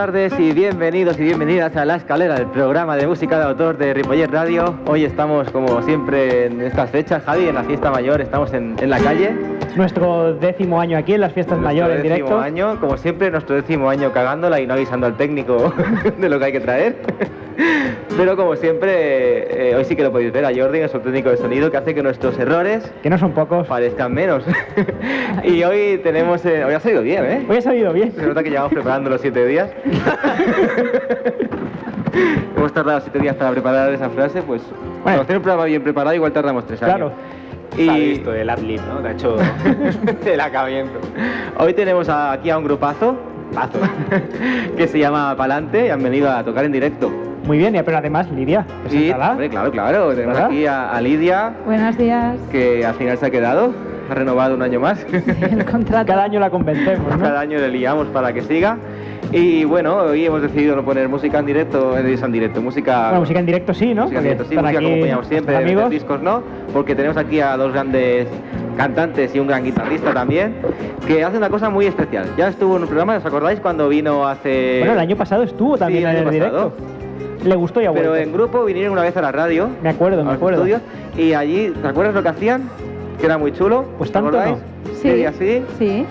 Buenas tardes y bienvenidos y bienvenidas a La Escalera, el programa de música de autor de Ripollet Radio. Hoy estamos, como siempre, en estas fechas, Javi, en la fiesta mayor, estamos en, en la calle. Nuestro décimo año aquí en las fiestas mayores en Nuestro directo. décimo año, como siempre, nuestro décimo año cagándola y no avisando al técnico de lo que hay que traer. Pero como siempre, eh, hoy sí que lo podéis ver a Jordi, nuestro técnico de sonido, que hace que nuestros errores Que no son pocos. parezcan menos. y hoy tenemos... eh, hoy ha salido bien, ¿eh? Hoy ha salido bien. Se nota que llevamos preparando los siete días. Hemos tardado siete días para preparar esa frase, pues para hacer un programa bien preparado igual tardamos tres años. Claro. Y Se ha visto el adlib, ¿no? Te ha hecho el acabamiento. hoy tenemos aquí a un grupazo Pazo. que se llama Palante y han venido a tocar en directo. Muy bien, y pero además, Lidia, Y, preséntala. hombre, claro, claro, tenemos ¿Verdad? aquí a, a Lidia, Buenos días. que al final se ha quedado, ha renovado un año más. El contrato. Cada año la convencemos, ¿no? Cada año le liamos para que siga. Y bueno, hoy hemos decidido no poner música en directo, eh, en directo, música... Bueno, música en directo sí, ¿no? música en directo, sí, música aquí como poníamos siempre, de amigos. discos no, porque tenemos aquí a dos grandes cantantes y un gran guitarrista también, que hace una cosa muy especial. Ya estuvo en un programa, ¿os acordáis cuando vino hace... Bueno, el año pasado estuvo también Sí, el en el año directo. Le gustó y ha Pero vuelto. en grupo vinieron una vez a la radio, Me acuerdo, me acuerdo. estudios, y allí, ¿te acuerdas lo que hacían? Que era muy chulo. Pues ¿os tanto acordáis? Sí. Sí, así. Sí,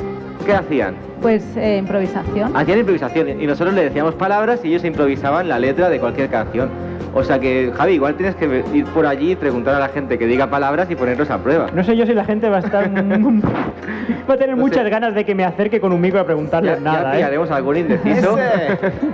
¿Qué hacían? pues eh, improvisación. Hacían improvisación y nosotros le decíamos palabras y ellos improvisaban la letra de cualquier canción. O sea que, Javi, igual tienes que ir por allí y preguntar a la gente que diga palabras y ponerlos a prueba. No sé yo si la gente va a estar... va a tener No muchas sé. ganas de que me acerque con un micro a preguntarle Ya, nada, ya ¿eh? pillaremos algún indeciso.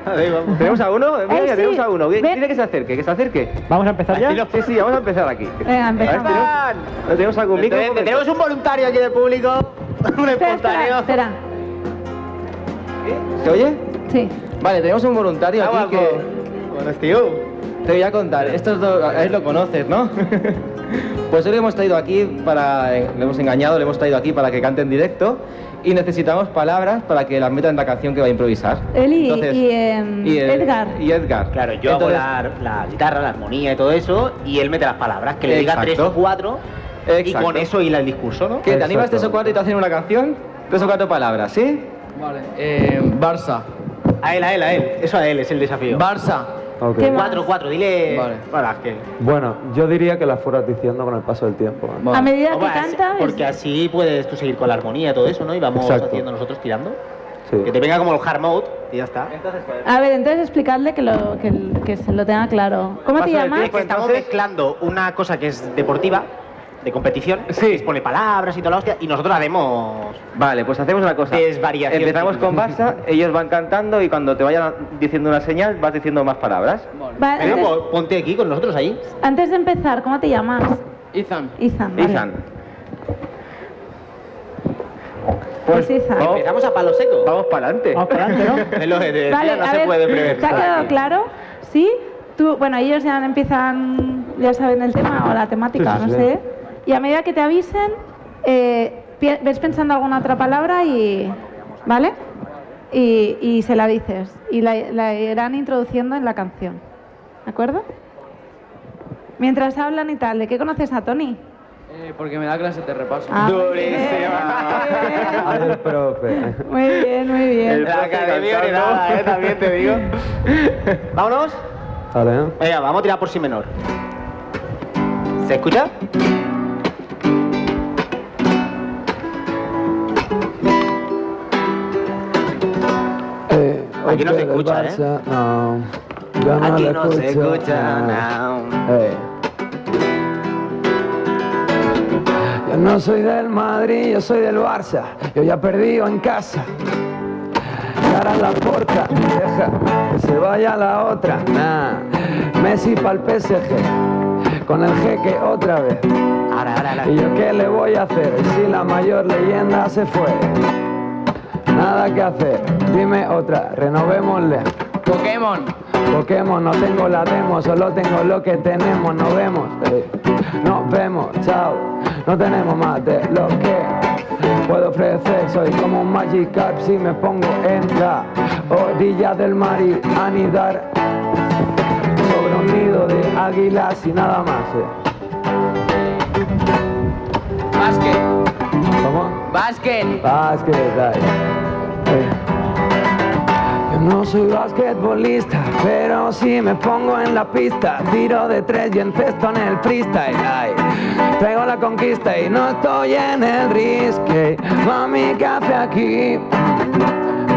Vamos. ¿Tenemos a uno? Mira, Eh, mira, sí. tenemos a uno. Dile que se acerque, que se acerque. ¿Vamos a empezar ya? Sí, sí, vamos a empezar aquí. Venga, empezamos. A ver, ¿tenemos- ¿no ¿Tenemos algún micro? Tenemos un voluntario aquí del público. Un Espera, espera, espontáneo. espera. ¿Se oye? Sí. Vale, tenemos un voluntario aquí que... Buenos tío. Te voy a contar, estos dos, a él lo conoces, ¿no? pues hoy le hemos traído aquí para, eh, le hemos engañado, le hemos traído aquí para que cante en directo y necesitamos palabras para que las meta en la canción que va a improvisar. Él y, Entonces- y, em, y el- Edgar. Y Edgar. Claro, yo hago Entonces, la, la guitarra, la armonía y todo eso, y él mete las palabras, que le diga Exacto. tres o cuatro, y Exacto. con eso hila el discurso, ¿no? ¿Qué, ¿Te animas tres o cuatro y te hacen una canción? Tres o cuatro palabras, ¿sí? Vale, eh, Barça. A él, a él, a él. Eso a él es el desafío. Barça. Ok. ¿Qué más? Cuatro, cuatro, dile. Vale. Para que. Bueno, yo diría que las fueras diciendo con el paso del tiempo. ¿eh? Vale. A medida que cantas. Porque así puedes tú seguir con la armonía y todo eso, ¿no? Y vamos Exacto. haciendo nosotros tirando. Sí. Que te venga como el hard mode y ya está. A ver, entonces explicarle que, lo, que, que se lo tenga claro. ¿Cómo te llamas? Es que estamos entonces- mezclando una cosa que es deportiva, de competición, Sí. que pone palabras y toda la hostia, y nosotros haremos. Vale, pues hacemos una cosa. Desvariación. Empezamos con Barça, ellos van cantando y cuando te vayan diciendo una señal vas diciendo más palabras. Va, Venga, antes, pues, ponte aquí con nosotros ahí. antes de empezar, ¿cómo te llamas? Ethan. Izan. vale. Izan. Pues Izan. vamos- Empezamos a palo seco. Vamos para adelante. Vamos para adelante, ¿no? Es Vale, no a se ver, puede prever. ¿te ha quedado claro? ¿Sí? Tú, bueno, ellos ya empiezan, ya saben el tema o la temática, Sí, sí, no sí. sé. Y a medida que te avisen, eh, ves pensando alguna otra palabra y. ¿Vale? Y, y se la dices. Y la, la irán introduciendo en la canción. ¿De acuerdo? Mientras hablan y tal, ¿de qué conoces a Tony? Eh, porque me da clases de repaso. Ah, muy Ay, el profe. bien. Muy bien, muy bien. El La academia heredada, eh, también te digo. Vámonos. Vale. Venga, vamos a tirar por si menor. ¿Se escucha? Aquí no se escucha, ¿eh? No, Aquí no se escucha, no. no. Eh. Yo no soy del Madrid, yo soy del Barça. Yo ya perdí en casa. Cara la porta, deja que se vaya la otra. Nah. Messi pa'l PSG, con el jeque otra vez. Ahora, ahora. ¿Y yo qué le voy a hacer si la mayor leyenda se fue? Nada que hacer, dime otra, renovémosle. Pokémon. Pokémon, no tengo la demo, solo tengo lo que tenemos, nos vemos, eh. nos vemos, chao, no tenemos más de lo que puedo ofrecer, soy como un Magikarp si me pongo en la orilla del mar y anidar sobre un nido de águilas y nada más. eh. Básquet. ¿Cómo? Básquet. Básquet, ay. No soy basquetbolista, pero si me pongo en la pista, tiro de tres y encesto en el freestyle. Ay, traigo la conquista y no estoy en el risque. Mami, ¿qué hace aquí?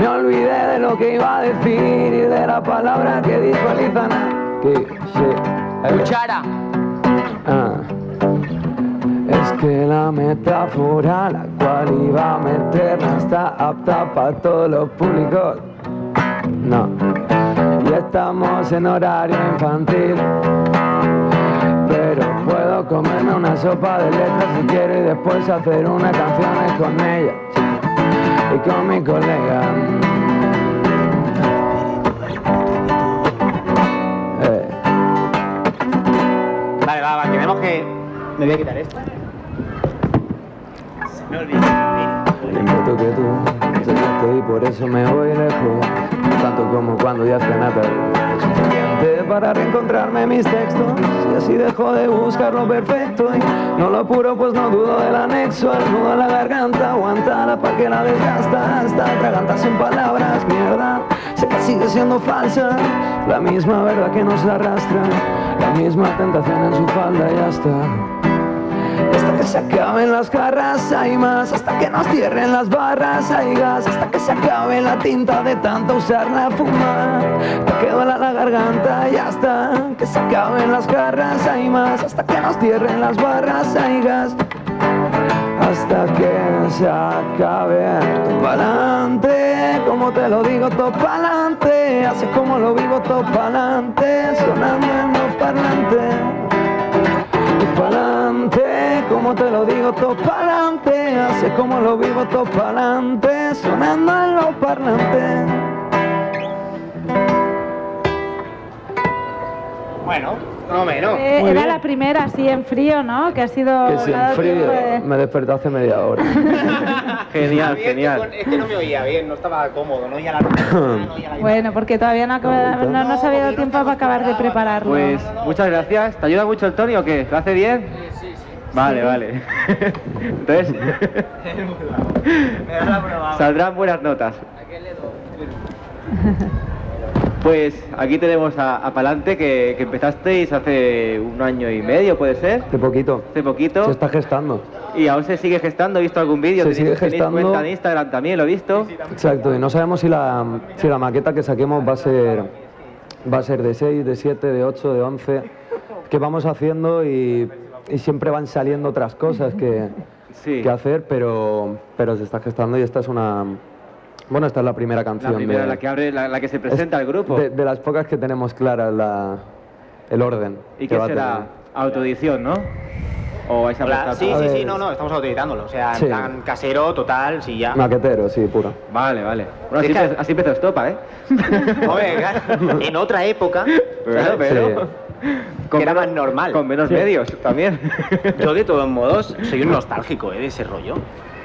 Me olvidé de lo que iba a decir y de la palabra que dijo Elizana. Que. Cuchara. Ah. Es que la metáfora la cual iba a meter no está apta para todos los públicos. No. Y estamos en horario infantil. Pero puedo comerme una sopa de letras si quiero y después hacer unas canciones con ella y con mi colega. Eh. Vale, va, va, tenemos que. Me voy a quitar esto. Para reencontrarme mis textos. Y así dejo de buscar lo perfecto. Y no lo apuro pues no dudo del anexo. Al nudo en la garganta Aguantala pa' que la desgasta. Hasta atraganta sin palabras Mierda, sé sigue siendo falsa. La misma verdad que nos arrastra. La misma tentación en su falda y ya está que se acaben las garras hay más. Hasta que nos cierren las barras hay gas. Hasta que se acabe la tinta de tanto usarla fumar. Te quedó la, la garganta y ya está. Que se acaben las garras hay más. Hasta que nos cierren las barras hay gas. Hasta que se acabe. Pa'lante, como te lo digo, todo pa'lante, así como lo vivo, todo pa'lante, sonando en los parlantes pa'lante, como te lo digo, todo pa'lante, así como lo vivo, todo pa'lante, sonando en los parlantes. Bueno, más o menos. Eh, era bien. la primera, así en frío, ¿no? Que ha sido. Que le ha en dado frío de- me desperté hace media hora. Genial, A mí es que genial. Es que no me oía bien, no estaba cómodo, no oía la no oía la Bueno, porque todavía no, acaba- no nos ha habido tiempo para acabar de prepararlo. Pues muchas gracias. ¿Te ayuda mucho el Tony o qué? ¿Lo hace bien? Vale, vale. Entonces, Me da la prueba. saldrán buenas notas. Pues aquí tenemos a, a Palante que, que empezasteis hace un año y medio, ¿puede ser? Hace poquito. Hace poquito. Se está gestando. Y aún se sigue gestando. He visto algún vídeo. Se sigue gestando. cuenta en Instagram también, lo he visto. Exacto, y no sabemos si la, si la maqueta que saquemos va a ser va a ser de 6, de 7, de 8, de 11, que vamos haciendo y, y siempre van saliendo otras cosas que, Sí. que hacer, pero, pero se está gestando y esta es una... Bueno, esta es la primera La canción. primera, de, la que abre, la, la que se presenta al grupo. De, de las pocas que tenemos claras la, el orden. ¿Y que qué será? Autoedición, ¿no? ¿O vais a sí, sí, sí, no, no, estamos autoeditándolo. O sea, en Sí. plan casero, total, sí, ya. Maquetero, sí, puro. Vale, vale. Bueno, así, que- así empezó Estopa, ¿eh? Hombre, en otra época, Pero, pero... Que era más normal. Con menos medios también. Yo de todos modos soy un nostálgico ¿eh? de ese rollo.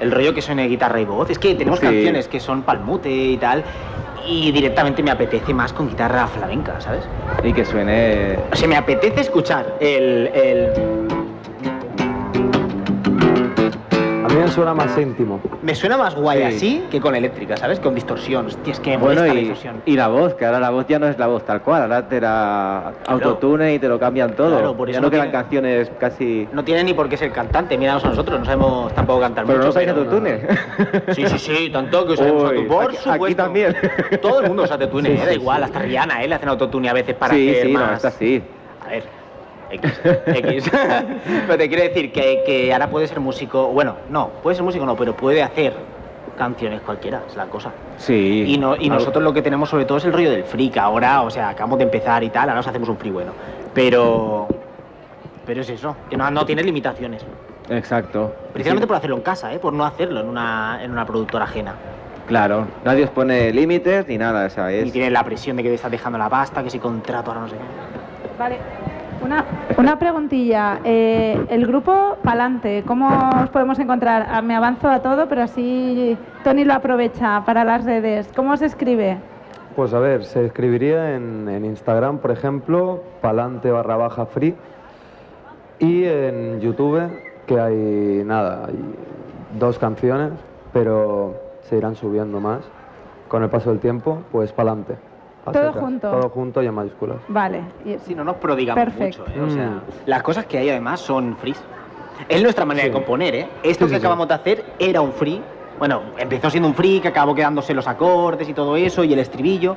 El rollo que suene guitarra y voz. Es que tenemos Sí. canciones que son palmute y tal. Y directamente me apetece más con guitarra flamenca, ¿sabes? y que suene... O sea, me apetece escuchar el... el... A mí me suena más íntimo. Me suena más guay Sí. así que con eléctrica, ¿sabes? Con distorsión. Hostia, es que me Bueno, molesta la y, distorsión. y la voz, que ahora la voz ya no es la voz tal cual, ahora te la autotune y te lo cambian todo. Claro, por ya eso no no quedan tiene- canciones casi... No tiene ni por qué ser cantante, míranos a nosotros, no sabemos tampoco cantar Pero mucho. no sabéis autotune. Sí, sí, sí, tanto que usamos autotune. Por aquí- aquí supuesto. también. Todo el mundo usa autotune, Sí, eh, da igual, sí. hasta Rihanna, ¿eh? Le hacen autotune a veces para sí, hacer sí, más... no, está así. A ver, X, X. pero te quiero decir que, que ahora puede ser músico, bueno, no, puede ser músico no, pero puede hacer canciones cualquiera, es la cosa. Sí. Y, no, y Algo- nosotros lo que tenemos sobre todo es el rollo del freak ahora, o sea, acabamos de empezar y tal, ahora nos hacemos un free bueno. Pero... Pero es eso, que no, no tiene limitaciones. Exacto. Precisamente Sí, por hacerlo en casa, ¿eh? por no hacerlo en una, en una productora ajena. Claro, nadie os pone límites ni nada, o sea, Y es... tiene la presión de que te estás dejando la pasta, que si contrato, ahora no sé qué. Vale. Una, una preguntilla. Eh, el grupo Palante, ¿cómo os podemos encontrar? Ah, me avanzo a todo, pero así Tony lo aprovecha para las redes. ¿Cómo se escribe? Pues a ver, se escribiría en, en Instagram, por ejemplo, palante barra baja free. Y en YouTube, que hay nada, hay dos canciones, pero se irán subiendo más con el paso del tiempo, pues para Todo junto. Todo junto y en mayúsculas. Vale. y- Sí, no nos prodigamos Perfecto. mucho, ¿eh? O sea, Mm. las cosas que hay además son frees. Es nuestra manera de componer, ¿eh? Esto Sí, que sí, sí. acabamos de hacer era un free. Bueno, empezó siendo un free que acabó quedándose los acordes y todo eso y el estribillo.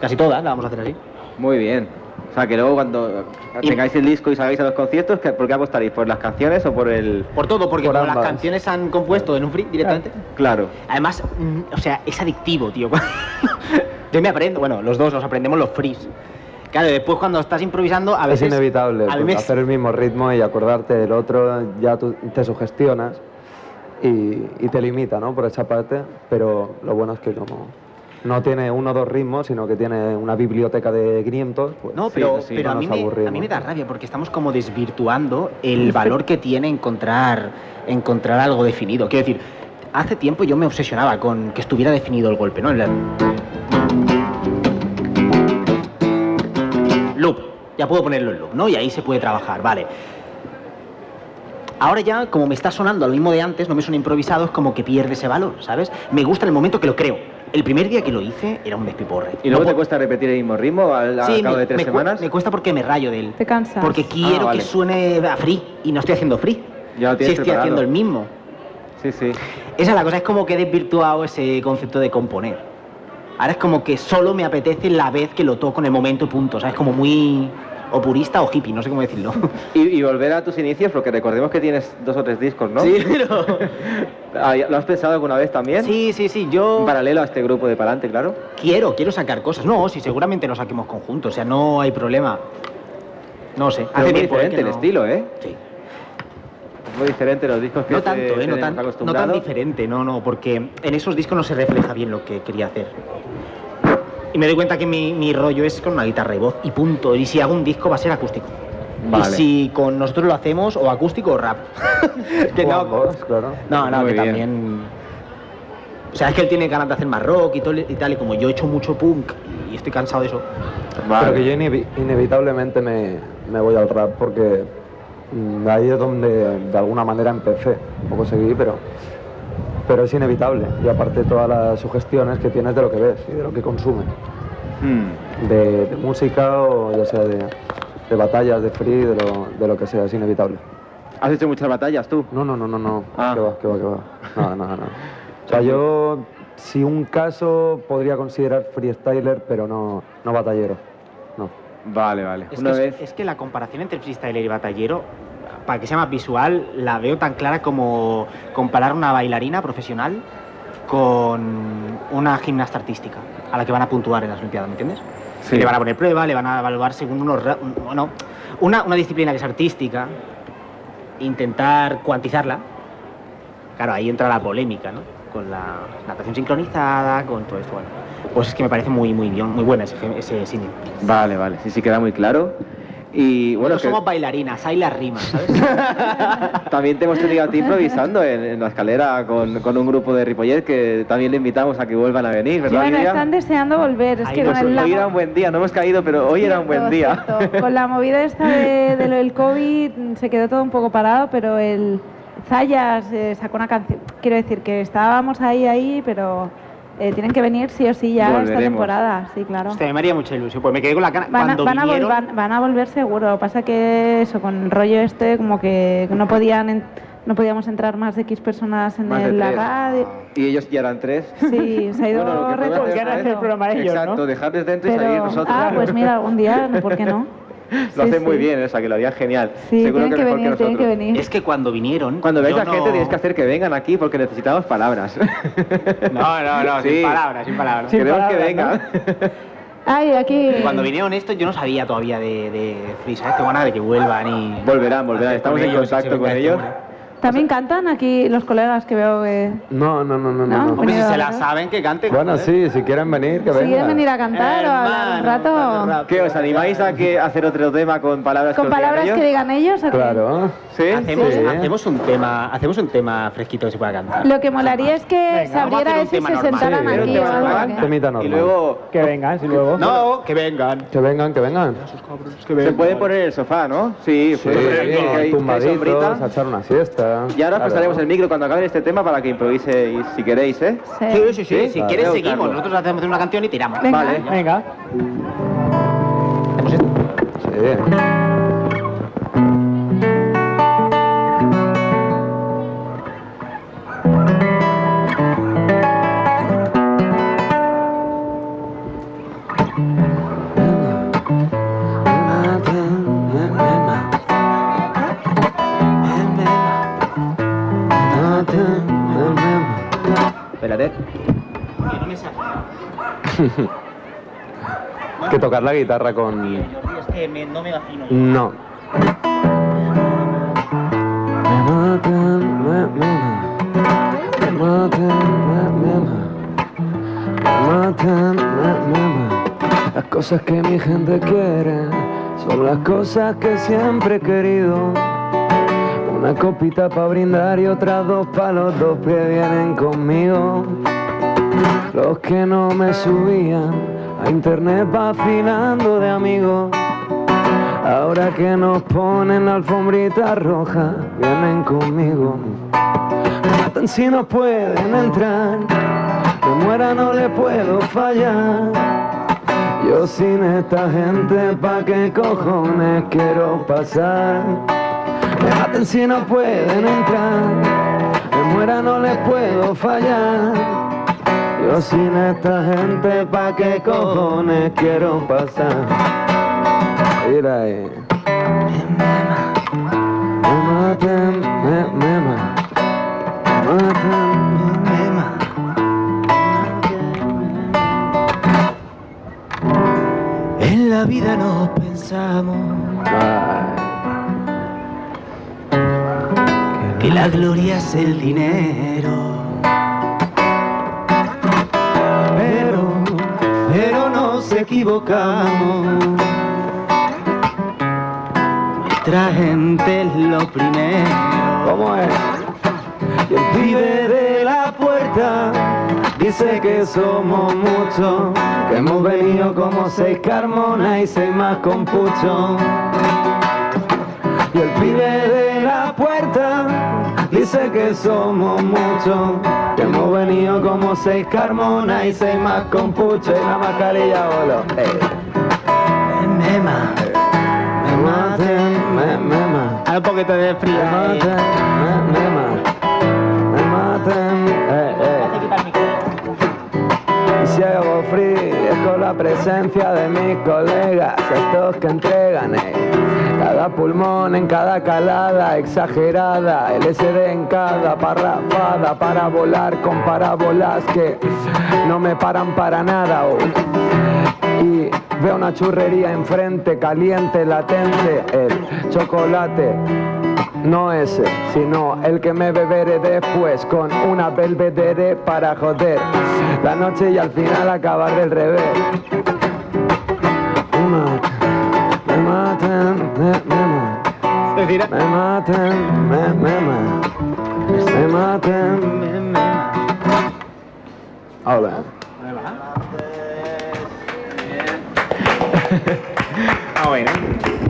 Casi todas la vamos a hacer así. Muy bien. O sea, que luego cuando Y- tengáis el disco y salgáis a los conciertos, ¿qué- ¿por qué apostaréis? ¿Por las canciones o por el...? Por todo, porque Por como las canciones se han compuesto en un free directamente. Claro. Además, mm, o sea, es adictivo, tío. Yo me aprendo, bueno, los dos nos aprendemos los frees. Claro, después cuando estás improvisando, a Es veces. inevitable A mí me- hacer el mismo ritmo y acordarte del otro, ya tú te sugestionas y, y te limita, ¿no? Por esa parte, pero lo bueno es que como no tiene uno o dos ritmos, sino que tiene una biblioteca de 500, pues No, pero, sí, pero no a, mí me, a mí me da rabia porque estamos como desvirtuando el valor que tiene encontrar, encontrar algo definido. Quiero decir, hace tiempo yo me obsesionaba con que estuviera definido el golpe, ¿no? En la- ya puedo ponerlo en loop, ¿no? Y ahí se puede trabajar, vale. Ahora ya, como me está sonando lo mismo de antes, no me suena improvisado, es como que pierde ese valor, ¿sabes? Me gusta en el momento que lo creo. El primer día que lo hice era un despiporre. ¿Y luego No te cuesta repetir el mismo ritmo al, al Sí, cabo me, de tres me cu- semanas? me cuesta porque me rayo de él. Te cansas. Porque quiero Ah, vale. que suene a free y no estoy haciendo free. Ya lo si tienes estoy preparado. haciendo el mismo. Sí, sí. Esa es la cosa, es como que he desvirtuado ese concepto de componer. Ahora es como que solo me apetece la vez que lo toco en el momento y punto. O sea, es como muy o purista o hippie, no sé cómo decirlo. Y, y volver a tus inicios, porque recordemos que tienes dos o tres discos, ¿no? Sí, pero... Ah, ¿Lo has pensado alguna vez también? Sí, sí, sí, yo En paralelo a este grupo de Palante, claro. quiero, quiero sacar cosas. No, sí, seguramente lo saquemos conjuntos, o sea, no hay problema. No sé, Pero es muy tiempo, ¿eh? diferente el estilo, ¿eh? Sí. Es muy diferente los discos que No tanto, ¿eh? No tan, no tan diferente, no, no, porque en esos discos no se refleja bien lo que quería hacer. Y me doy cuenta que mi, mi rollo es con una guitarra y voz, y punto. Y si hago un disco va a ser acústico. Vale. Y si con nosotros lo hacemos, o acústico o rap. que O no, ambos, claro. no, no, Muy que bien. también... O sea, es que él tiene ganas de hacer más rock y, todo, y tal, y como yo he hecho mucho punk y estoy cansado de eso. Pero que yo inevi- inevitablemente me, me voy al rap porque mm, ahí es donde de alguna manera empecé. Un poco seguí, pero, pero es inevitable. Y aparte todas las sugestiones que tienes de lo que ves y de lo que consumes. Hmm. De, de música o ya sea de, de batallas, de free, de lo, de lo que sea, es inevitable. ¿Has hecho muchas batallas tú? No, no, no, no, no. Ah. Que va, que va, que va. Nada, nada, nada. O sea, yo, si un caso, podría considerar freestyler, pero no, no batallero. No. Vale, vale. Es Una que, vez... es que la comparación entre freestyler y batallero, para que sea más visual, la veo tan clara como comparar una bailarina profesional con una gimnasta artística a la que van a puntuar en las Olimpiadas, ¿me entiendes? Sí. Le van a poner prueba, le van a evaluar según unos... Bueno, una, una disciplina que es artística, intentar cuantizarla, claro, ahí entra la polémica, ¿no? Con la natación sincronizada, con todo esto, bueno. Pues es que me parece muy, muy, bien, muy buena ese, ese. Vale, vale. Sí, sí, queda muy claro. Y bueno, Bueno, que somos bailarinas, hay las rimas, ¿sabes? también te hemos tenido a ti improvisando en, en la escalera con, con un grupo de Ripollet que también le invitamos a que vuelvan a venir, Sí, ¿verdad, bueno, Lidia? están deseando volver. Es Ahí que no con sé, el- la Hoy era un buen día, no hemos caído, pero hoy era un buen Cierto, día. cierto. Con la movida esta de, de lo del COVID se quedó todo un poco parado, pero el Zayas eh, sacó una canción. Quiero decir que estábamos ahí, ahí, pero eh, tienen que venir sí o sí ya esta Volveremos. temporada. Sí, claro. Hostia, me haría mucha ilusión, pues me quedé con la cara. Van a, Cuando van, a vol- vinieron, van- van a volver seguro. Pasa que eso, con el rollo este, como que no podían en- no podíamos entrar más de X personas en el- la radio. Y ellos ya eran tres. Sí, se ha ido Bueno, lo que hacer el programa ellos, ¿no? Exacto, dejarles dentro y salir Pero, nosotros. ah, pues mira, algún día, ¿por qué no? Lo Sí, hacen muy bien, o sea, que lo harían genial. Sí, Seguro tienen que, mejor venir, tienen que nosotros. venir. es que cuando vinieron. Cuando veis yo a gente tenéis que hacer que vengan aquí porque necesitamos palabras. No, no, no, Sí. sin palabras, sin palabras. Sin Queremos que palabras, vengan. Ay, aquí. Cuando vinieron estos, yo no sabía todavía de, de Free, ¿sabes? Tengo ganas de que vuelvan y. Volverán, volverán. Estamos en contacto con este ellos. También cantan aquí los colegas que veo que. No, no, no, no, no. ¿No? no. Hombre, si se la saben, que canten. Bueno, joder. sí, si quieren venir, que Si quieren vengan. venir a cantar o a hablar un Hermano, rato. ¿Qué os animáis a que hacer otro tema con palabras Con que digan palabras ellos? que digan ellos. Claro. ¿Sí? Hacemos, Sí. hacemos un tema, hacemos un tema fresquito que se pueda cantar. Lo que molaría es que Venga, se abriera eso y se sentaran Sí, aquí. normal, Y luego Que vengan, si luego. No, que vengan. Que vengan, que vengan. se pueden poner en el sofá, ¿no? Sí, Sí, hay tumbaditos, a echar una siesta. Y ahora pasaremos el micro cuando acabe este tema para que improviséis si queréis, ¿eh? Sí. Sí, sí, sí. Sí, Si vale. quieres, seguimos. buscarlo. Nosotros hacemos una canción y tiramos. Venga. Vale. Venga. Hacemos esto. Sí. Tocar la guitarra con... Jordi, es que me- no me yo. No. Me matan, me, me, me matan, me, me, me matan, me, me. Las cosas que mi gente quiere son las cosas que siempre he querido. Una copita para brindar y otras dos para los dos que vienen conmigo. Los que no me subían internet vacilando de amigos. Ahora que nos ponen la alfombrita roja, vienen conmigo. Me matan si no pueden entrar, me muera no le puedo fallar. Yo sin esta gente, ¿pa' qué cojones quiero pasar? Me maten si no pueden entrar, me muera no les puedo fallar. Yo sin esta gente, ¿pa' qué cojones quiero pasar? Mira ahí. Me matan, me, me, me matan, me, me, ma- En la vida no pensamos Ay, que la gloria es el dinero. Equivocamos. Nuestra gente es lo primero. ¿Cómo es? Y el pibe de la puerta dice que somos muchos, que hemos venido como seis carmonas y seis más con pucho. Y el pibe de la puerta dice que somos muchos, que hemos venido como seis carmonas y seis más con pucho y la mascarilla bolo. Ey. Me ma- Me maten, me, me ma- Hay un poquito de frío. me ahí. maten, me, me ma- me maten, eh, eh. Y si hago free es con la presencia de mis colegas, estos que entregan eh, cada pulmón en cada calada exagerada, LSD en cada parrafada para volar con parábolas que no me paran para nada. Y veo una churrería enfrente, caliente, latente, el chocolate. No ese, sino el que me beberé después con una belvedere para joder la noche y al final acabar del revés. Me matan, me, me matan, me me. Hola. Ah, bueno.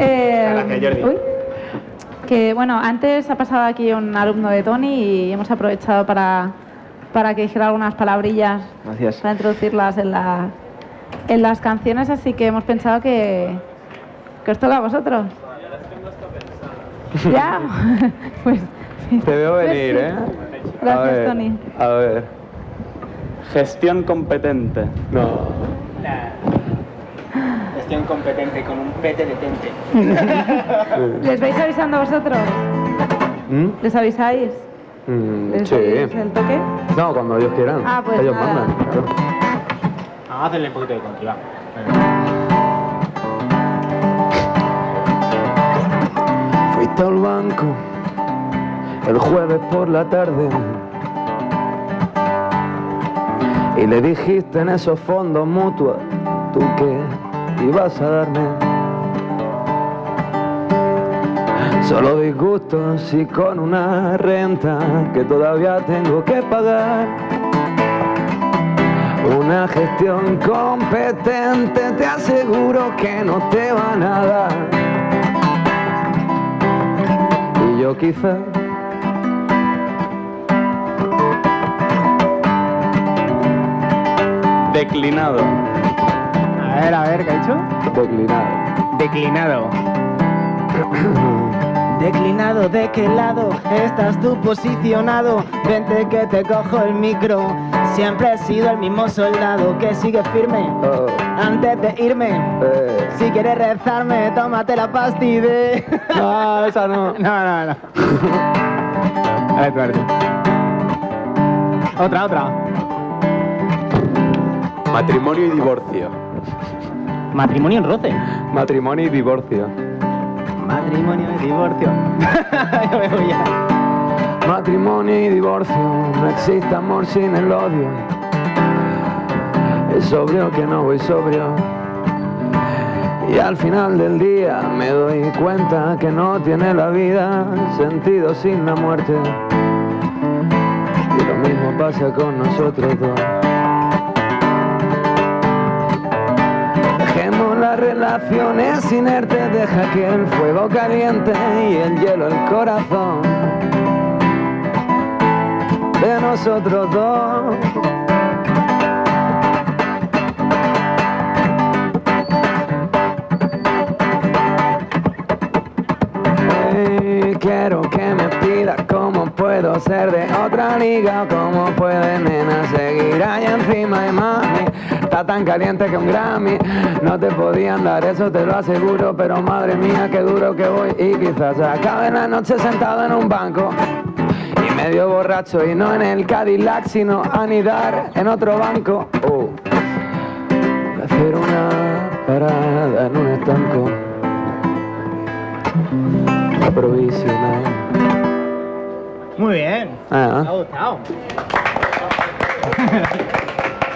Eh, Gracias, Jordi. uy. que bueno, antes ha pasado aquí un alumno de Tony y hemos aprovechado para, para que dijera algunas palabrillas Gracias. para introducirlas en, la, en las canciones, así que hemos pensado que, que os toca a vosotros. ¿Ya? pues, Te veo pues venir, sí. ¿eh? A Gracias, ver, Tony. A ver. Gestión competente. No. Gestión competente con un pete de tente. ¿Les vais avisando a vosotros? ¿Mm? ¿Les avisáis? Mm, ¿Les sí. decís el toque? No, cuando ellos quieran. Ah, pues ellos nada. mandan. claro. Vamos a hacerle un poquito de country, va. Al banco el jueves por la tarde y le dijiste en esos fondos mutuos tú que ibas a darme. Solo disgustos y con una renta que todavía tengo que pagar. Una gestión competente te aseguro que no te van a dar yo quizá. Declinado. A ver, a ver, ¿qué hecho? Declinado. Declinado. Declinado, ¿de qué lado estás tú posicionado? Vente que te cojo el micro. Siempre he sido el mismo soldado que sigue firme. Oh. Antes de irme, eh. si quieres rezarme, tómate la pastilla. No, esa no. No, no, no. A ver, tú, a ver, tú. Otra, otra. Matrimonio y divorcio. Matrimonio en roce. Matrimonio y divorcio. Matrimonio y divorcio. Yo me voy ya. Matrimonio y divorcio, no existe amor sin el odio. Sobrio que no voy sobrio. Y al final del día me doy cuenta que no tiene la vida sentido sin la muerte. Y lo mismo pasa con nosotros dos. Dejemos las relaciones inertes, deja que el fuego caliente y el hielo el corazón de nosotros dos. Ey, quiero que me pidas cómo puedo ser de otra liga, cómo puede nena seguir allá encima de mami. Está tan caliente que un Grammy no te podían dar, eso te lo aseguro, pero madre mía, qué duro que voy y quizás acabe la noche sentado en un banco y medio borracho y no en el Cadillac, sino anidar en otro banco. Oh. Prefiero una parada en un estanco provisional. Muy bien. Ah, Me ha gustado.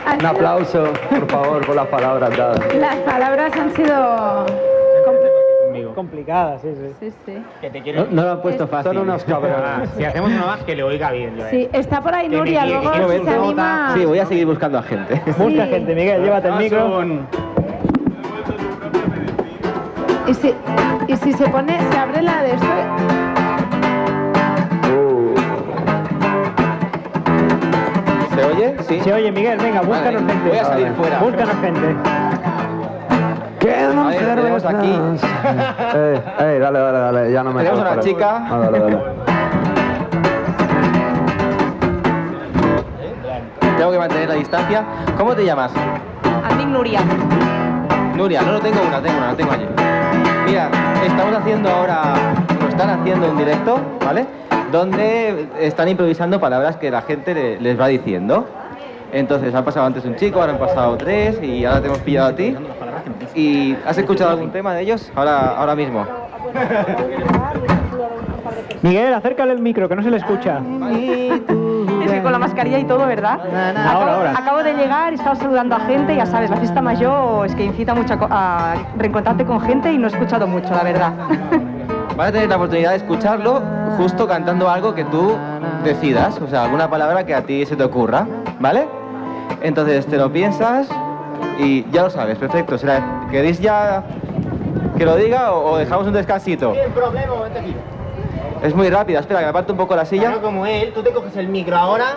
Han un aplauso, por favor, por las palabras dadas. Las palabras han sido... Complicada, sí, sí. Sí, sí. Que te quiero. No, no lo han puesto fácil. Son unos Ah, cabrones. si hacemos una más, que le oiga bien. yo, eh. Sí, está por ahí Que Nuria, luego si se anima... Sí, voy a seguir buscando a gente. Busca Sí. gente, Miguel, llévate el micro. Y si, y si se pone, se abre la de esto... Uh, ¿Se oye? Sí. Se oye, Miguel, venga, búscanos Vale, gente. voy a salir fuera. Búscanos gente. Quedan A ver, tenemos aquí. Eh, eh, dale, dale, dale, ya no me Tenemos una chica. Ah, dale, dale. Tengo que mantener la distancia. ¿Cómo te llamas? Amic Nuria. Nuria, no, no tengo una, tengo una, la tengo allí. Mira, estamos haciendo ahora, lo están haciendo en directo, ¿vale? Donde están improvisando palabras que la gente le- les va diciendo. Entonces, ha pasado antes un chico, ahora han pasado tres y ahora te hemos pillado a ti. ¿Y has escuchado algún tema de ellos? Ahora, ahora mismo. Miguel, acércale el micro, que no se le escucha. Con la mascarilla y todo, ¿verdad? Acabo, Ahora, ahora. acabo de llegar, estaba saludando a gente, ya sabes, la fiesta mayor es que incita mucho a, co- a reencontrarte con gente y no he escuchado mucho, la verdad. Vas a tener la oportunidad de escucharlo justo cantando algo que tú decidas, o sea, alguna palabra que a ti se te ocurra, ¿vale? Entonces te lo piensas y ya lo sabes, perfecto. Será, ¿Queréis ya que lo diga o, o dejamos un descansito? El problema, vente aquí. Es muy rápida, espera, que me aparte un poco la silla. Claro, como él, tú te coges el micro ahora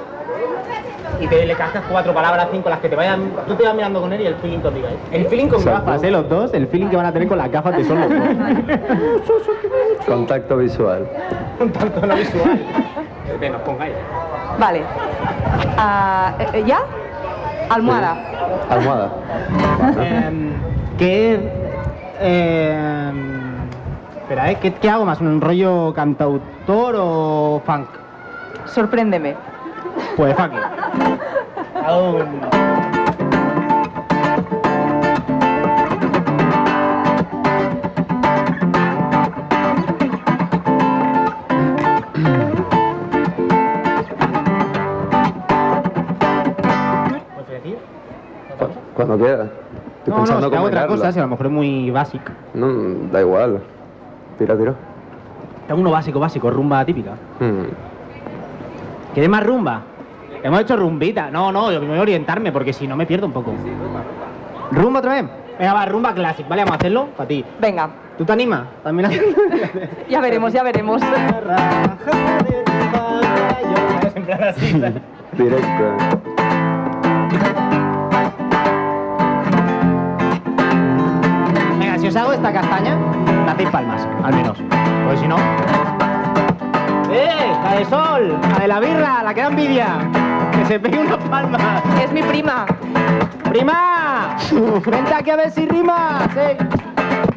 y te le cascas cuatro palabras, cinco, las que te vayan. Tú te vas mirando con él y el feeling contigo. ¿eh? El feeling con Exacto. gafas, ¿eh? Los dos, el feeling que van a tener con las gafas de sol los dos. Contacto visual. Tanto la visual. Nos pongáis. Vale. Eh, eh, ¿Ya? Almohada. Almohada. Em, ¿Qué. em, espera, ¿eh? ¿Qué, qué hago más? ¿Un rollo cantautor o funk? Sorpréndeme. Pues funk. Cuando quieras. Estoy No, no, pensando hago cómo otra cosa, si a lo mejor es muy básico. No, da igual. Tira, tira. Está uno básico, básico, rumba típica. Mm. ¿Quieres más rumba? Hemos hecho rumbita. No, no, yo me voy a orientarme porque si no me pierdo un poco. Rumba, otra vez? Venga, va, rumba clásica, ¿vale? Vamos a hacerlo para ti. Venga. ¿Tú te animas? También Ya veremos, ya veremos. Directo. Venga, si os hago esta castaña me hacéis palmas, al menos. Pues si no. ¡Eh! ¡La de sol! ¡La de la birra! ¡La que da envidia! ¡Que se pegue una palma! Es mi prima. ¡Prima! Vente aquí a ver si rimas, ¿eh?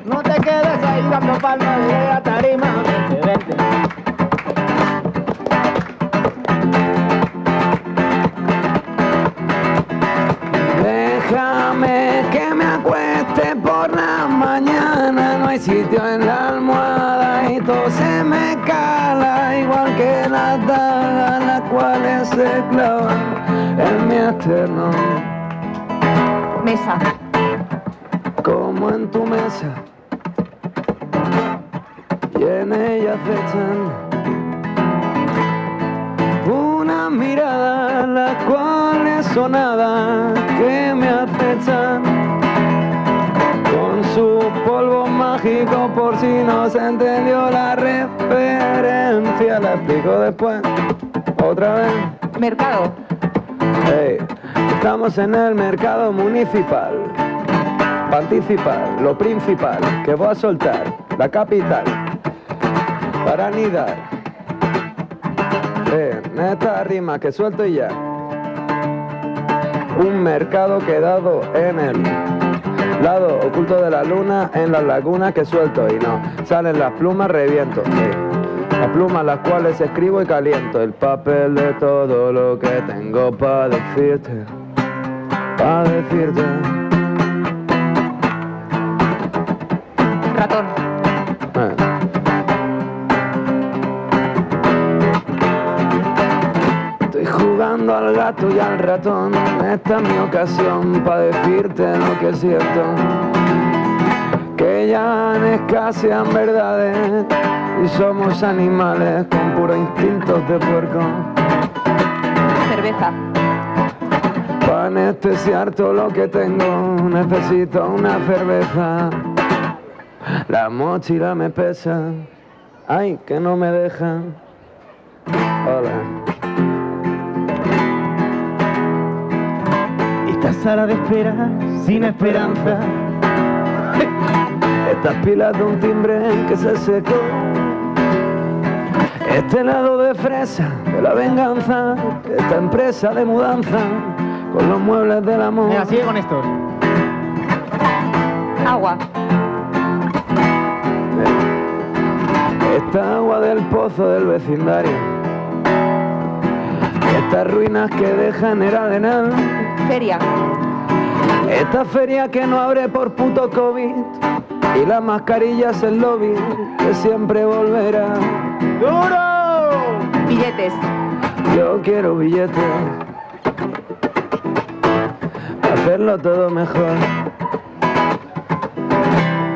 No te quedes ahí dando palmas de la tarima. Vente, vente. Cuales se clavan en mi eterno, Mesa. como en tu mesa, y en ella acechan una mirada, la cual es sonada que me acechan con su polvo mágico por si no se entendió la referencia. La explico después, otra vez. Mercado. Hey, estamos en el mercado municipal. Participar, lo principal que voy a soltar, la capital, para anidar. En esta rima que suelto y ya. Un mercado quedado en el lado oculto de la luna, en las lagunas que suelto y no. Salen las plumas, reviento. Las plumas las cuales escribo y caliento. El papel de todo lo que tengo para decirte. Para decirte. Ratón. Eh. Estoy jugando al gato y al ratón. Esta es mi ocasión para decirte lo que es cierto. Que ya escasean verdades y somos animales con puros instintos de puerco. Cerveza. Para anestesiar todo lo que tengo, necesito una cerveza. La mochila me pesa, ay, que no me dejan. Hola. Esta sala de espera sin esperanza. Estas pilas de un timbre que se secó. Este lado de fresa de la venganza, esta empresa de mudanza con los muebles del amor. Venga, sigue con estos. Agua. Esta agua del pozo del vecindario. Estas ruinas que dejan el arenal. Feria. Esta feria que no abre por puto COVID. Y las mascarillas en lobby que siempre volverá. ¡Duro! Billetes. Yo quiero billetes. Hacerlo todo mejor.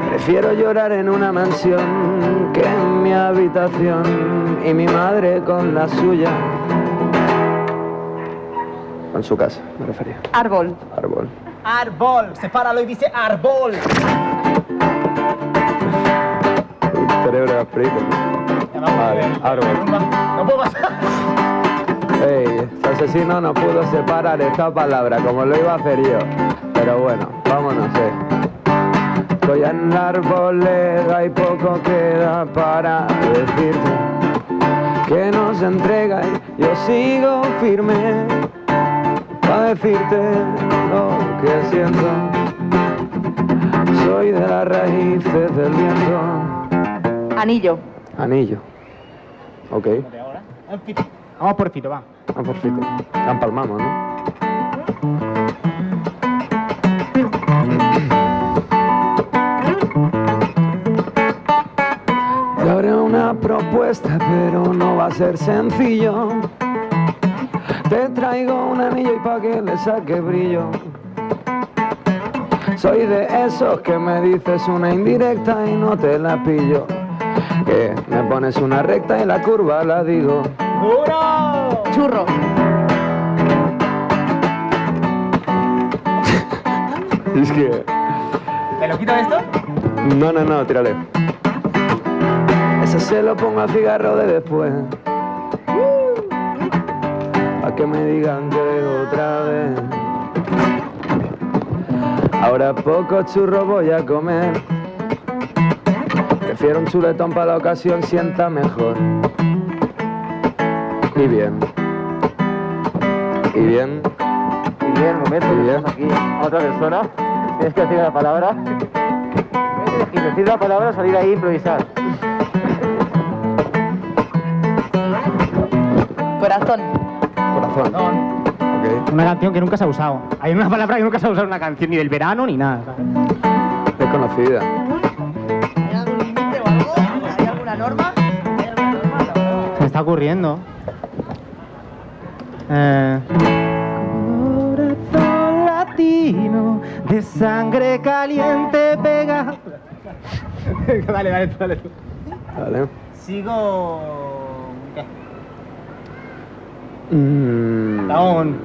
Prefiero llorar en una mansión que en mi habitación y mi madre con la suya. En su casa, me refería. Árbol. Árbol. Árbol. Sepáralo y dice árbol. Cerebro. Vale, árbol. No puedo pasar. Ey, asesino no pudo separar esta palabra como lo iba a hacer yo. Pero bueno, vámonos, eh. Estoy en la arboleda y poco queda para decirte que no se entrega y yo sigo firme para decirte lo que siento. Soy de las raíces del viento. Anillo. Anillo. Ok, Vamos por Fito, va. vamos por fito. Ya empalmamos, ¿no? Te haré una propuesta, pero no va a ser sencillo. Te traigo un anillo y pa' que le saque brillo. Soy de esos que me dices una indirecta y no te la pillo. Que me pones una recta y la curva la digo. ¡Duro! Churro. Es que. ¿Me lo quito esto? No, no, no, tírale. Ese se lo pongo al cigarro de después. A que me digan que otra vez. Ahora poco churro voy a comer. Prefiero un chuletón para la ocasión, sienta mejor. Y bien. Y bien. Y bien, momento, Muy bien. aquí a otra persona. Tienes que decir la palabra. Y decir la palabra, salir ahí e improvisar. Corazón. Corazón. Ok. Una canción que nunca se ha usado. Hay una palabra que nunca se ha usado en una canción, ni del verano ni nada. Desconocida. Está ocurriendo. Eh... Corazón latino de sangre caliente pega. dale, dale, tú, dale. tú. Vale. Sigo. ¿Qué? Mm, Down.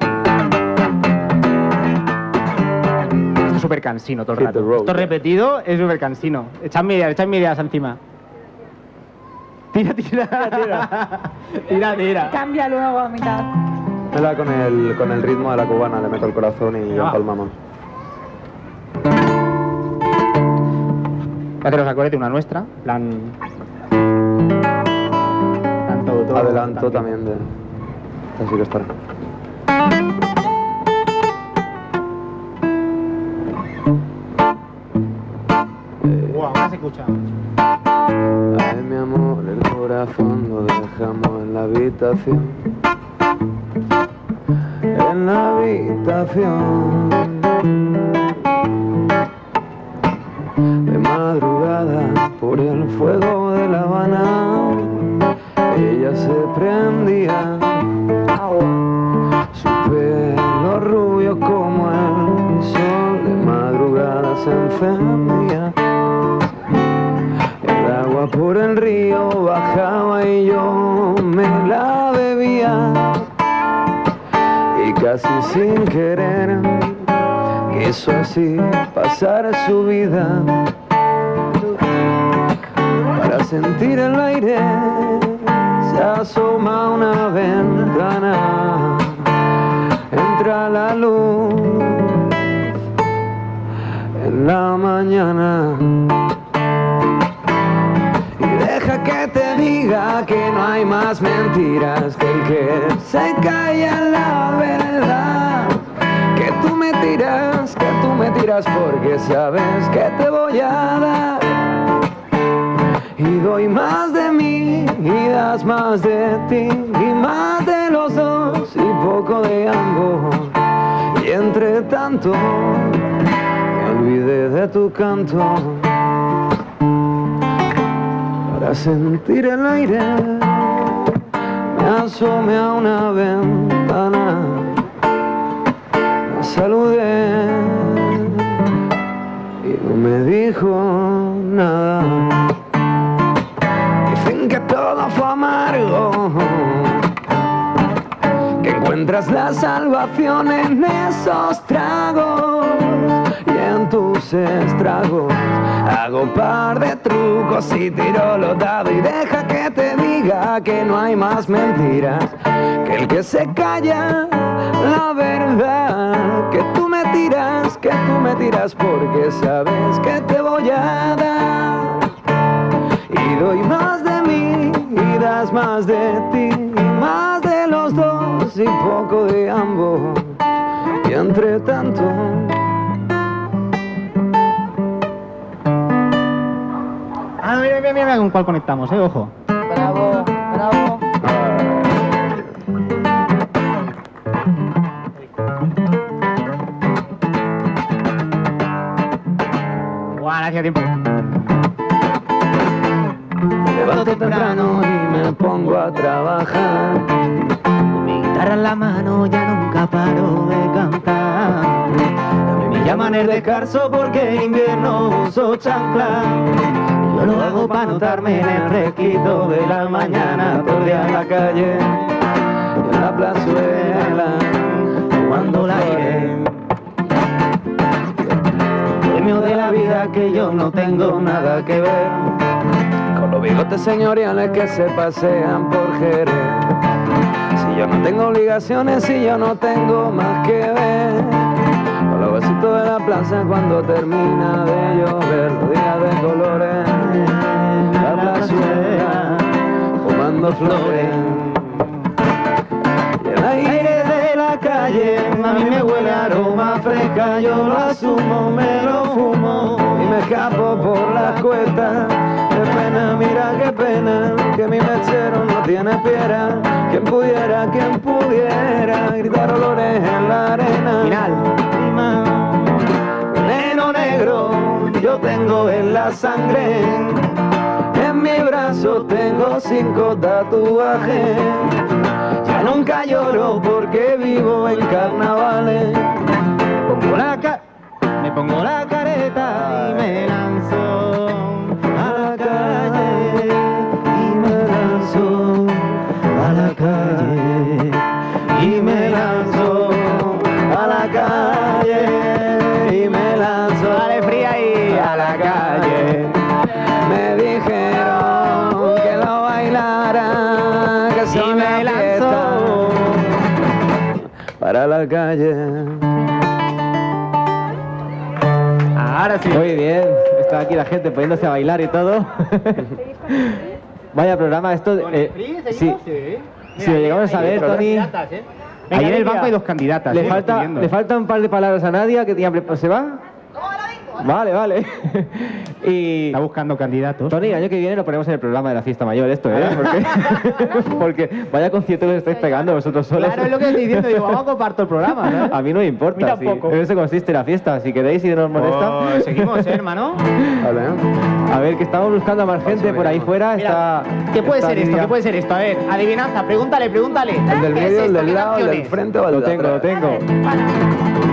Esto es súper cansino todo el Hit rato. road. Esto repetido es súper cansino. Echadme ideas, echadme ideas encima. Tira, tira, tira. tira, tira. Cambia luego a mitad. Mela con el, con el ritmo de la cubana, le meto el corazón y Ah. empalmamos. Voy a haceros acordes de una nuestra. en plan. plan todo, todo, Adelanto también de. Así que estará. Buah, ahora se escucha. Habitación. En la habitación. Quiso así pasar su vida. Para sentir el aire se asoma una ventana. Entra la luz en la mañana. Y deja que te diga que no hay más mentiras que el que se calla la verdad. Tiras, que tú me tiras porque sabes que te voy a dar. Y doy más de mí y das más de ti y más de los dos y poco de ambos. Y entre tanto me olvidé de tu canto para sentir el aire. Me asomé a una ventana, saludé y no me dijo nada. Dicen que todo fue amargo, que encuentras la salvación en esos tragos y en tus estragos. Hago par de trucos y tiro los dados y deja que te diga que no hay más mentiras que el que se calla la verdad. Que tú me tiras, que tú me tiras porque sabes que te voy a dar. Y doy más de mí y das más de ti, más de los dos y poco de ambos. Y entre tanto Ah, mira, mira, mira con cuál conectamos, eh, ojo. Bravo, bravo. Tiempo. Me levanto temprano y me pongo a trabajar. Con mi guitarra en la mano ya nunca paro de cantar. Me llaman el descarso porque invierno uso chancla. Yo lo hago para notarme en el fresquito de la mañana, todo el día en la calle. En la plazuela, Tomando el de la vida que yo no tengo nada que ver. con los bigotes señoriales que se pasean por Jerez. Si yo no tengo obligaciones, si yo no tengo más que ver. Con los besitos de la plaza cuando termina de llover, los de colores. suena, fumando flores. La calle a mí me huele aroma fresca, yo lo asumo, me lo fumo y me escapo por las cuestas. Qué pena, mira qué pena, que mi mechero no tiene piedra. Quien pudiera, quien pudiera gritar olores en la arena. Final. Veneno negro, yo tengo en la sangre. En mi brazo tengo cinco tatuajes. Ya nunca lloro porque vivo en carnavales. Me pongo la, ca- me pongo la careta y me lanzo a la calle. Y me lanzo a la calle. La calle. Ahora sí. Muy bien, está aquí la gente poniéndose a bailar y todo. Vaya programa, esto. eh, sí, si lo llegamos a ver, Tony. Ahí en el banco hay dos candidatas. Le eh, falta, le falta un par de palabras a Nadia que tenía pre- ¿Se va? Vale, vale. y. Está buscando candidatos. Tony, el año que viene lo ponemos en el programa de la fiesta mayor, esto, ¿eh? Porque, porque vaya concierto que os estáis pegando vosotros solos. Claro, es lo que estoy diciendo. Digo, vamos a compartir el programa, ¿no? A mí no me importa. Mira sí. poco. En eso consiste la fiesta. Si queréis y no os molesta. Pues seguimos, ¿eh, hermano. Vale. A ver, que estamos buscando a más gente por ahí fuera. Mira, está, ¿Qué puede está ser esto? ¿Qué puede ser esto? A ver, adivinanza, pregúntale, pregúntale. El del ¿Qué es medio, el del ¿Qué lado, el del frente o el Lo de tengo, lo tengo.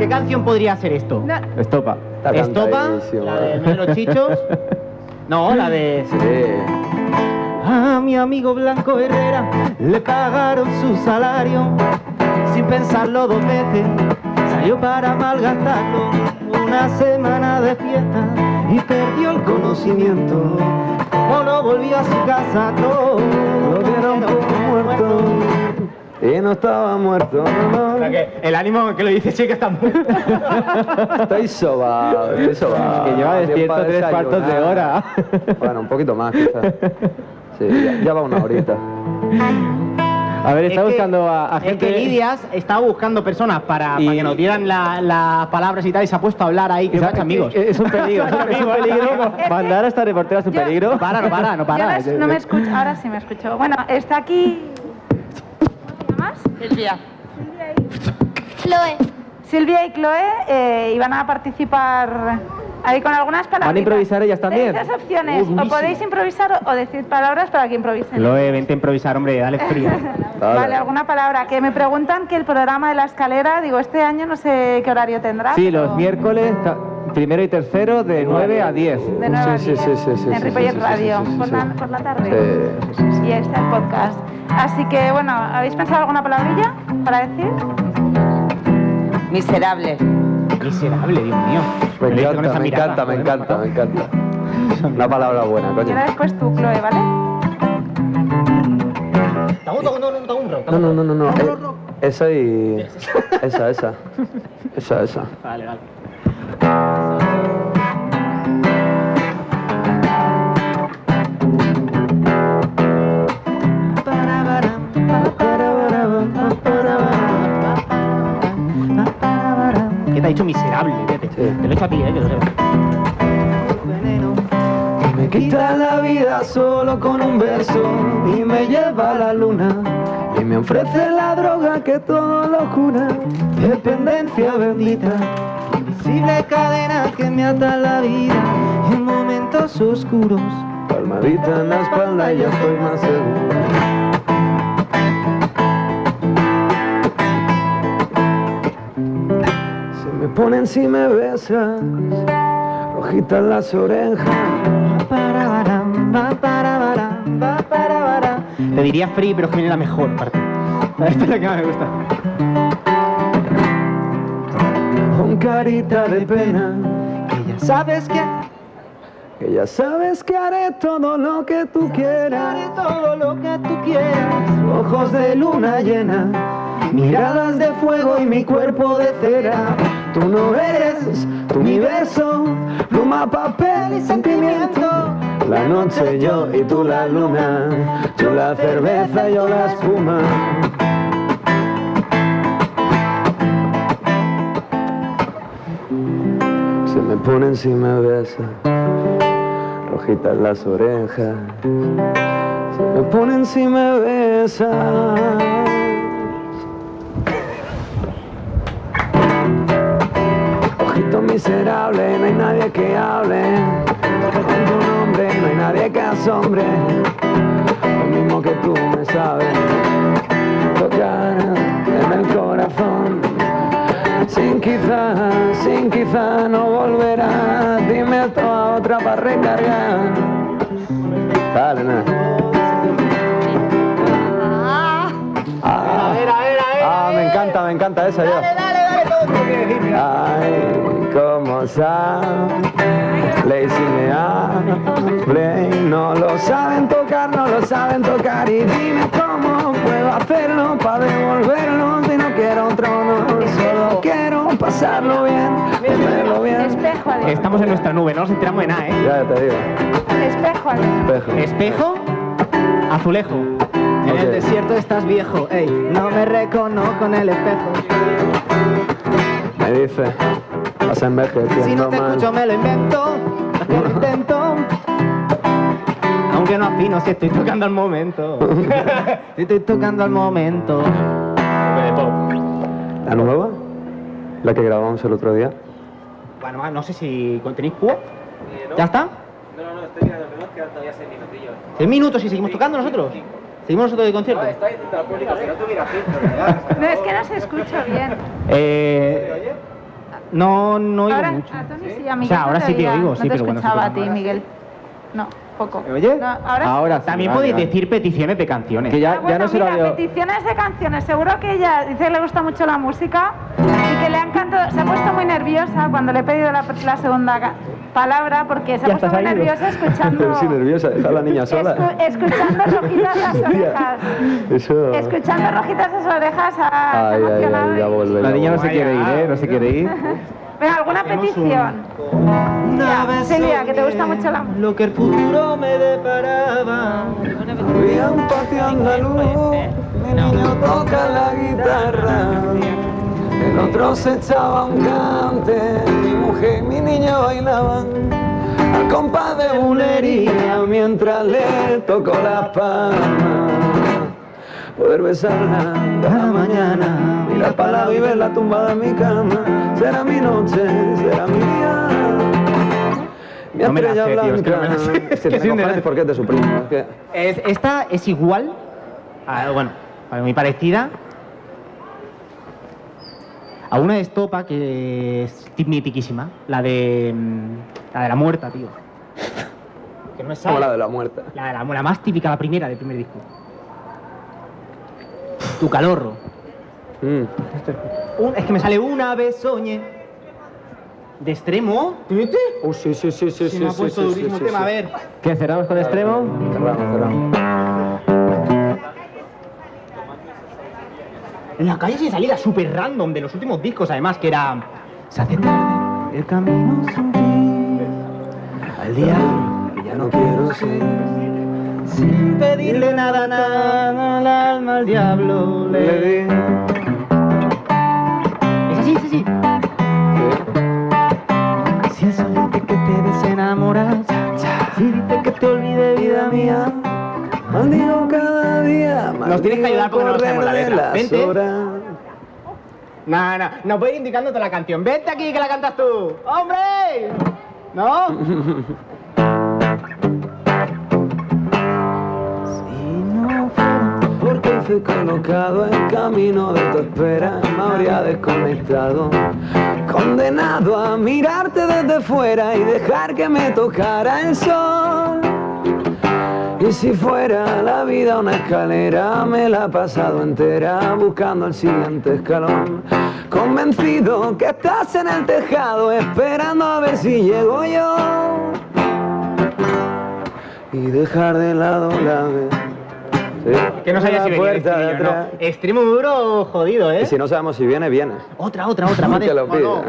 ¿Qué canción podría ser esto? Estopa. Está ¿Estopa? ¿La de los chichos? No, la de... Sí. A mi amigo Blanco Herrera le pagaron su salario sin pensarlo dos veces. Salió para malgastarlo una semana de fiesta y perdió el conocimiento. No volvió a su casa, todo Lo dieron por muerto. Y no estaba muerto, no, no. El ánimo que lo dice sí que está muerto. Estoy sobado, estoy sobado. Que lleva despierto tres cuartos de hora. Bueno, un poquito más quizás. Sí, ya, ya va una horita. A ver, está Es que- buscando a, a Es gente. que Lidias estaba buscando personas para, Y- para que nos dieran la- las palabras y tal y se ha puesto a hablar ahí, que son amigos. Es un peligro, es un- es un peligro. Mandar a esta reportera es un Yo- peligro. No para, no para, no Yo para. no me escucho, ahora sí me escucho. Bueno, está aquí. Silvia. Chloe. Silvia y Chloe eh, iban a participar ahí con algunas palabras. ¿Van a improvisar ellas también? Tenéis dos opciones. o podéis improvisar o, decir palabras para que improvisen. Loe, vente a improvisar, hombre, dale frío. Vale, alguna palabra. Que me preguntan que el programa de la escalera, digo, este año no sé qué horario tendrá. Sí, pero los miércoles, primero y tercero, de 9 a 10. De 9 a Sí, sí, 10, sí, sí, sí, en sí, Ripollet sí, sí, Radio, sí, sí, por, sí. La, por la tarde. Sí. Y ahí está el podcast. Así que, bueno, ¿habéis pensado alguna palabrilla para decir? Miserable. Miserable, Dios mío. Me encanta, me encanta, me encanta, me encanta. Una palabra buena, Y coño. ahora después tú, Chloe, ¿vale? No, no, no, no, no. eh, esa y. Esa, esa. Esa, esa. Vale, vale. ¿Qué te ha dicho miserable? Vete. Sí. Te lo he hecho a ti, eh, que lo sepas. Me quita la vida solo con un beso y me lleva a la luna y me ofrece la droga que todo lo cura. Dependencia bendita, invisible cadena que me ata la vida en momentos oscuros. Palmadita en la espalda ya estoy más seguro. Se me ponen si me besas, rojitas las orejas. Te diría free, pero es que viene la mejor parte. Esta es la que más me gusta. Carita de pena. Que ya sabes que. Que ya sabes que haré todo lo que tú quieras. Haré todo lo que tú quieras. Ojos de luna llena. Miradas de fuego y mi cuerpo de cera. Tú no eres tu universo. Pluma, papel y sentimiento. La noche yo y tú la luna, tú la cerveza y yo la espuma. Ponen si me besa, rojitas las orejas. Se me ponen si me besas. Ojito miserable, no hay nadie que hable con tu nombre, no hay nadie que asombre lo mismo que tú me sabes tocar en el corazón. Sin quizá, sin quizá no volverá, dime a otra para recargar. Dale, nada. Ah, ah, me encanta, me encanta esa ya. Ay, cómo sabe, Lazy me hable, no lo saben tocar, no lo saben tocar y dime cómo puedo hacerlo para devolverlo si no quiero otro no, solo quiero pasarlo bien, hacerlo bien. Estamos en nuestra nube, no nos enteramos de nada, ¿eh? Ya te digo, Espejo, espejo. Espejo, azulejo. En el desierto estás viejo, ey, no me reconozco en el espejo. Me dice, vas envejeciendo Si no te mal. escucho me lo invento, que lo intento. Aunque no afino si estoy tocando al momento. Si estoy tocando al momento. ¿La nueva? ¿La que grabamos el otro día? Bueno, no sé si tenéis cubo. ¿Ya está? No, no, no, estoy mirando el reloj, quedan todavía seis minutillos. ¿Seis minutos y seguimos tocando nosotros? ¿Seguimos nosotros de concierto? está diciendo al público, si no tuviera filtro, No, es que no se escucha bien. Eh, no, no oigo Ahora, mucho. a Tony sí, a Miguel O sea, ahora no sí te oía, oigo, no sí, te pero bueno, escuchaba que a ti. Miguel. No, poco. ¿Me oye? No, ahora sí. Ahora sí. También vale, podéis vale. decir peticiones de canciones. Que ya, Ah, ya bueno, no será mira, de... peticiones de canciones. Seguro que ella dice que le gusta mucho la música y que le ha encantado. Se ha puesto muy nerviosa cuando le he pedido la, la segunda palabra porque se ha puesto muy nerviosa escuchando. Sí, nerviosa, a la niña sola. escu- escuchando rojitas las orejas. Eso... Escuchando rojitas las orejas a Ay, ay, ay, ya vuelve. La niña no se quiere ir, ¿eh? No se quiere ir. Venga, alguna petición. Silvia, Silvia, que te gusta mucho la música. Lo que el futuro me deparaba. Había un patio andaluz, mi niño toca la guitarra, el otro se echaba un cante, mi mujer y mi niño bailaban al compás de bulería mientras le tocó la palma. Poder besarla cada mañana, mirar para la y verla tumbada en mi cama, será mi noche, será mi día. Mi No me la sé, tío, es que no me la sé. Es que te porque es de su primo. es que- Es- esta es igual, a- bueno, muy parecida a una de Estopa que es mitiquísima, la de mm, la de la muerta, tío. Que no es la de la muerte. la, de la, la más típica, la primera del primer disco. Tu calorro. Mm. Un- es que me sale una vez soñé. De extremo. ¿Tete? Oh, sí, sí, sí, sí, Se sí. me ha sí, puesto sí, durísimo sí, el tema. sí. A ver. ¿Qué, cerramos con extremo? Cerramos, cerramos. En la calle sin salida, súper random, de los últimos discos, además, que era. Se hace tarde, el camino sin ti. Al Que ya no quiero ser. Sin pedirle nada, nada al alma al diablo. Le di. Es así, es así. Si eso dice que te desenamoras, si dice que te olvide vida mía. Maldigo cada día. Nos tienes que ayudar porque no sabemos la letra. Vente. No, no, no puedes ir indicándote la canción. Vente aquí que la cantas tú. ¡Hombre! ¿No? fui colocado en camino de tu espera, me habría desconectado. Condenado a mirarte desde fuera y dejar que me tocara el sol. Y si fuera la vida una escalera, me la he pasado entera buscando el siguiente escalón. Convencido que estás en el tejado, esperando a ver si llego yo. Y dejar de lado la vez. Sí. Que no sabía si venía. Extremo duro jodido, ¿eh? Y si no sabemos si viene, viene. Otra, otra, otra. va de- lo no, pida. no.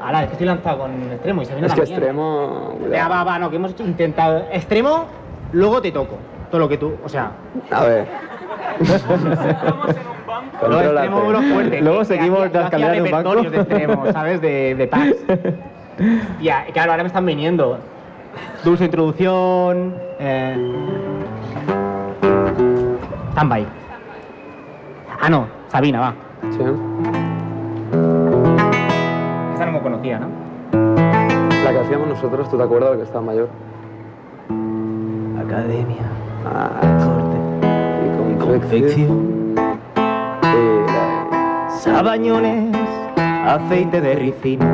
Ahora, es que estoy lanzado con extremo y viene Es la que mañana. extremo. Venga, va, va, no, que hemos hecho- intentado extremo, luego te toco. Todo lo que tú, o sea, A ver. luego extremo uno fuerte. Luego seguimos en un banco. repertorios de extremo, ¿sabes? De, de packs. Ya, claro, ahora me están viniendo. Dulce introducción. Eh... Standby. Ah, no, Sabina, va. Sí. Esta no me conocía, ¿no? La que hacíamos nosotros, ¿tú te acuerdas de que estaba mayor? Academia. Ah, Corte. y confección. Sabañones. Aceite de ricino.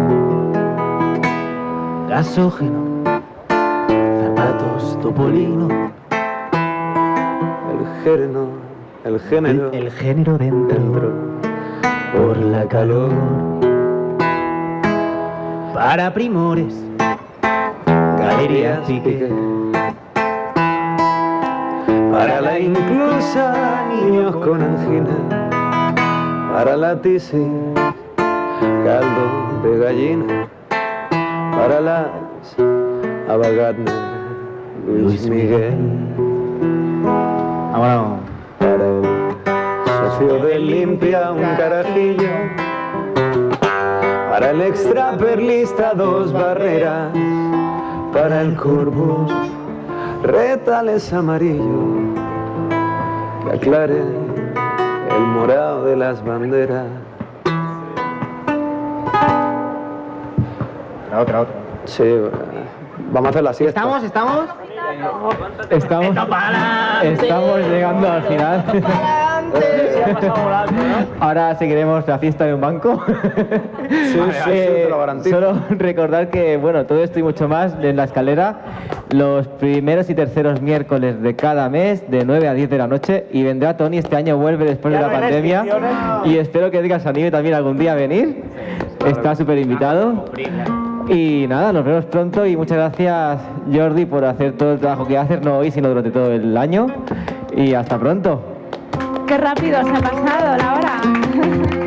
Gasógeno. Topolino. El género. El género. El, el género dentro. dentro. Por la calor. Para primores. Galería Pique. Para la inclusa, niños con angina. Para la tisi, caldo de gallina. Para las Abagatner, Luis Miguel. Vámonos. Para el socio de limpia, un carajillo. Para el extra perlista, dos barreras. Para el corpus, retales amarillo. Que aclare el morado de las banderas. La otra, otra. Sí, vamos a hacer la siesta. ¿Estamos? ¿Estamos? Estamos, estamos llegando al final. Ahora seguiremos la fiesta de un banco. Sí, sí, Eh. Solo recordar que, bueno, todo esto y mucho más en la escalera los primeros y terceros miércoles de cada mes de 9 a 10 de la noche y vendrá Tony, este año vuelve después de la pandemia y espero que digas a Nive también algún día venir. Está súper invitado. Y nada, nos vemos pronto y muchas gracias Jordi por hacer todo el trabajo que haces, no hoy, sino durante todo el año. Y hasta pronto. Qué rápido se ha pasado la hora.